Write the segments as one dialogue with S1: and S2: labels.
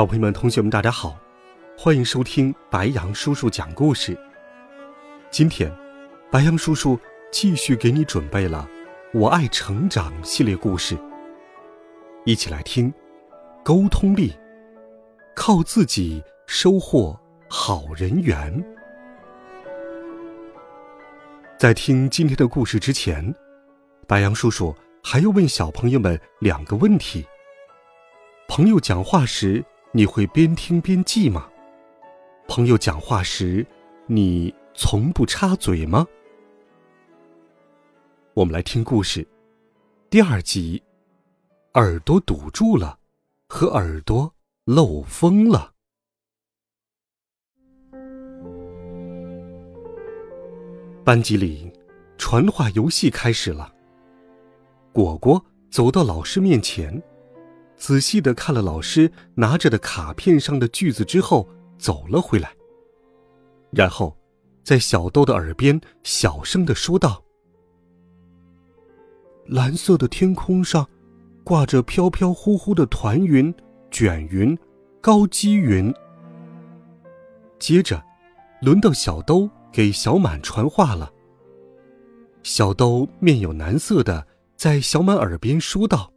S1: 小朋友们、同学们，大家好，欢迎收听白羊叔叔讲故事。今天，白羊叔叔继续给你准备了《我爱成长》系列故事，一起来听。沟通力，靠自己收获好人缘。在听今天的故事之前，白羊叔叔还要问小朋友们两个问题：朋友讲话时。你会边听边记吗？朋友讲话时，你从不插嘴吗？我们来听故事，第二集，耳朵堵住了，和耳朵漏风了。班级里，传话游戏开始了。果果走到老师面前。仔细的看了老师拿着的卡片上的句子之后，走了回来。然后，在小豆的耳边小声的说道：“蓝色的天空上，挂着飘飘忽忽的团云、卷云、高积云。”接着，轮到小兜给小满传话了。小兜面有难色的在小满耳边说道。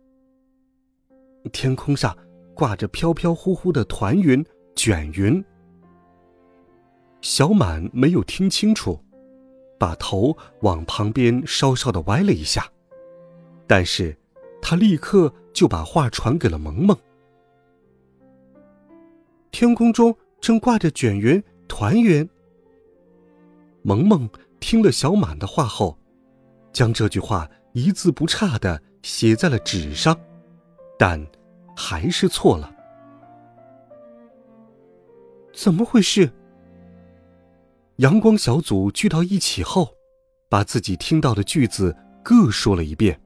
S1: 天空上挂着飘飘忽忽的团云、卷云。小满没有听清楚，把头往旁边稍稍的歪了一下，但是，他立刻就把话传给了萌萌。天空中正挂着卷云、团云。萌萌听了小满的话后，将这句话一字不差的写在了纸上。但还是错了，怎么回事？阳光小组聚到一起后，把自己听到的句子各说了一遍。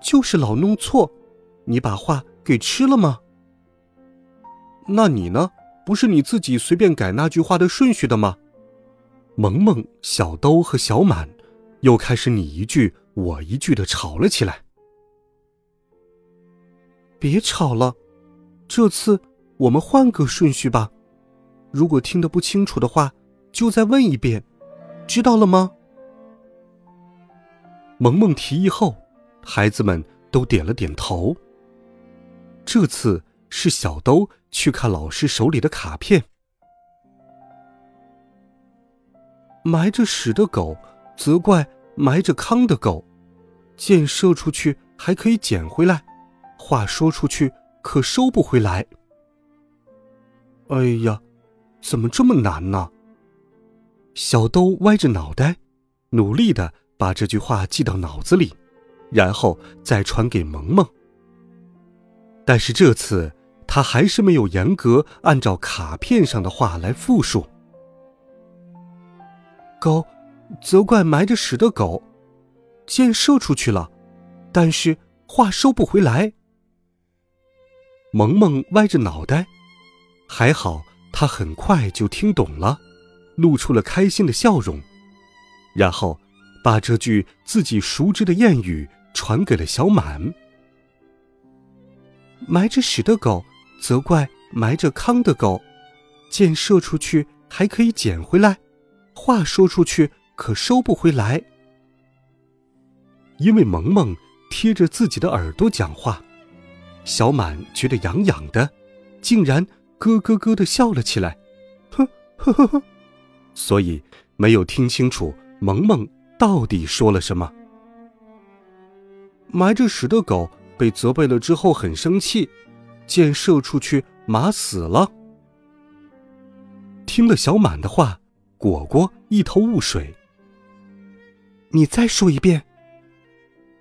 S1: 就是老弄错，你把话给吃了吗？那你呢？不是你自己随便改那句话的顺序的吗？萌萌、小兜和小满又开始你一句我一句的吵了起来。别吵了，这次我们换个顺序吧。如果听得不清楚的话，就再问一遍，知道了吗？萌萌提议后，孩子们都点了点头。这次是小兜去看老师手里的卡片。埋着屎的狗，责怪埋着糠的狗，箭射出去还可以捡回来。话说出去可收不回来。哎呀，怎么这么难呢？小兜歪着脑袋，努力的把这句话记到脑子里，然后再传给萌萌。但是这次他还是没有严格按照卡片上的话来复述。狗，责怪埋着屎的狗，箭射出去了，但是话收不回来。萌萌歪着脑袋，还好他很快就听懂了，露出了开心的笑容，然后把这句自己熟知的谚语传给了小满：“埋着屎的狗责怪埋着糠的狗，箭射出去还可以捡回来，话说出去可收不回来。”因为萌萌贴着自己的耳朵讲话。小满觉得痒痒的，竟然咯咯咯的笑了起来，呵呵呵呵，所以没有听清楚萌萌到底说了什么。埋着屎的狗被责备了之后很生气，箭射出去，马死了。听了小满的话，果果一头雾水。你再说一遍。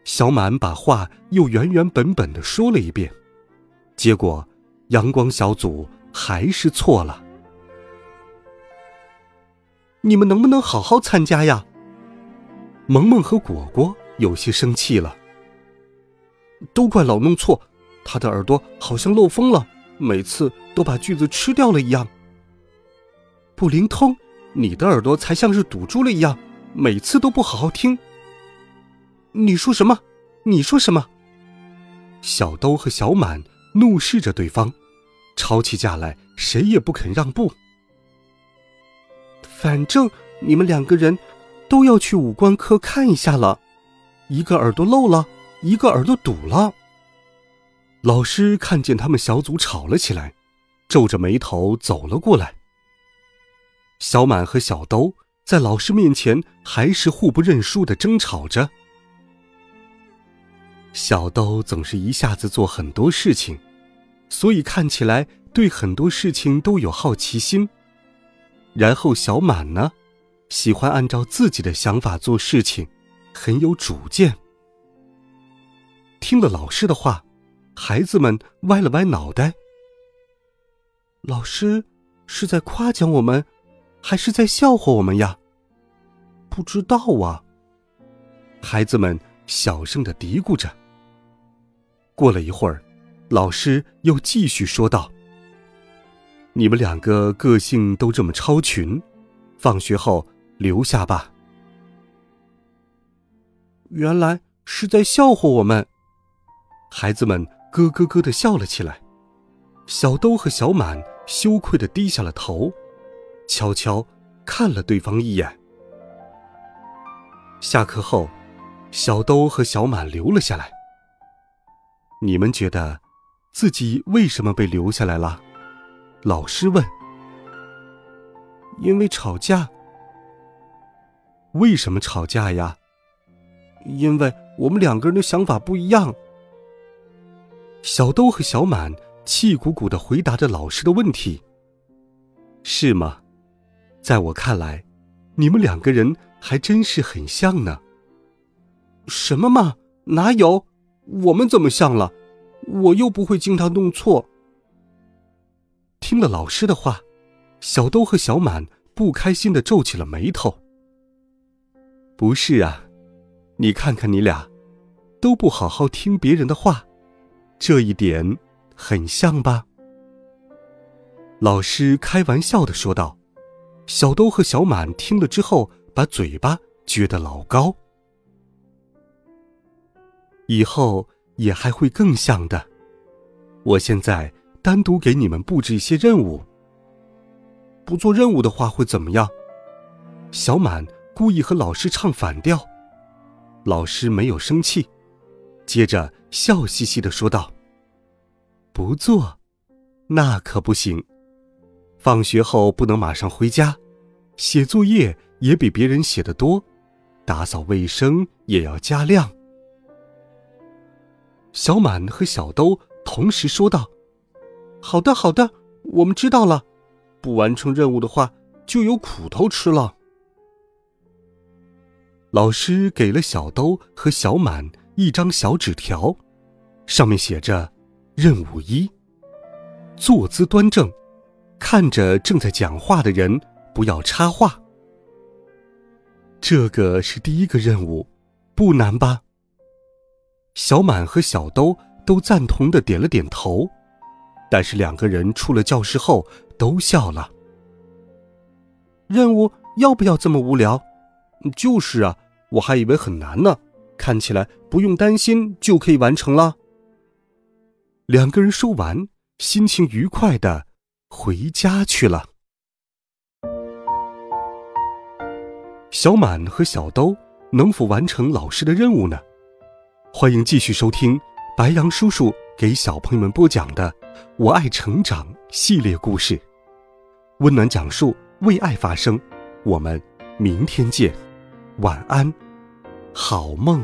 S1: 小满把话又原原本本的说了一遍，结果阳光小组还是错了。你们能不能好好参加呀？萌萌和果果有些生气了。都怪老弄错，他的耳朵好像漏风了，每次都把句子吃掉了一样。不灵通，你的耳朵才像是堵住了一样，每次都不好好听。你说什么？你说什么？小兜和小满怒视着对方，吵起架来，谁也不肯让步。反正你们两个人都要去五官科看一下了，一个耳朵漏了，一个耳朵堵了。老师看见他们小组吵了起来，皱着眉头走了过来。小满和小兜在老师面前还是互不认输的争吵着。小兜总是一下子做很多事情，所以看起来对很多事情都有好奇心。然后小满呢，喜欢按照自己的想法做事情，很有主见。听了老师的话，孩子们歪了歪脑袋。老师是在夸奖我们，还是在笑话我们呀？不知道啊。孩子们小声的嘀咕着。过了一会儿，老师又继续说道。你们两个个性都这么超群，放学后留下吧。原来是在笑话我们，孩子们咯咯咯的笑了起来。小兜和小满羞愧的低下了头，悄悄看了对方一眼。下课后，小兜和小满留了下来。你们觉得，自己为什么被留下来了？老师问：“因为吵架？为什么吵架呀？因为我们两个人的想法不一样。”小兜和小满气鼓鼓的回答着老师的问题。是吗？在我看来，你们两个人还真是很像呢。什么嘛？哪有？我们怎么像了？我又不会经常弄错。听了老师的话，小兜和小满不开心的皱起了眉头。不是啊，你看看你俩，都不好好听别人的话，这一点很像吧？老师开玩笑的说道。小兜和小满听了之后，把嘴巴撅得老高。以后也还会更像的。我现在。单独给你们布置一些任务。不做任务的话会怎么样？小满故意和老师唱反调，老师没有生气，接着笑嘻嘻的说道：“不做，那可不行。放学后不能马上回家，写作业也比别人写的多，打扫卫生也要加量。”小满和小兜同时说道。好的，好的，我们知道了。不完成任务的话，就有苦头吃了。老师给了小兜和小满一张小纸条，上面写着：“任务一，坐姿端正，看着正在讲话的人，不要插话。”这个是第一个任务，不难吧？小满和小兜都赞同的点了点头。但是两个人出了教室后都笑了。任务要不要这么无聊？就是啊，我还以为很难呢。看起来不用担心就可以完成了。两个人说完，心情愉快的回家去了。小满和小兜能否完成老师的任务呢？欢迎继续收听白杨叔叔给小朋友们播讲的。我爱成长系列故事，温暖讲述，为爱发声。我们明天见，晚安，好梦。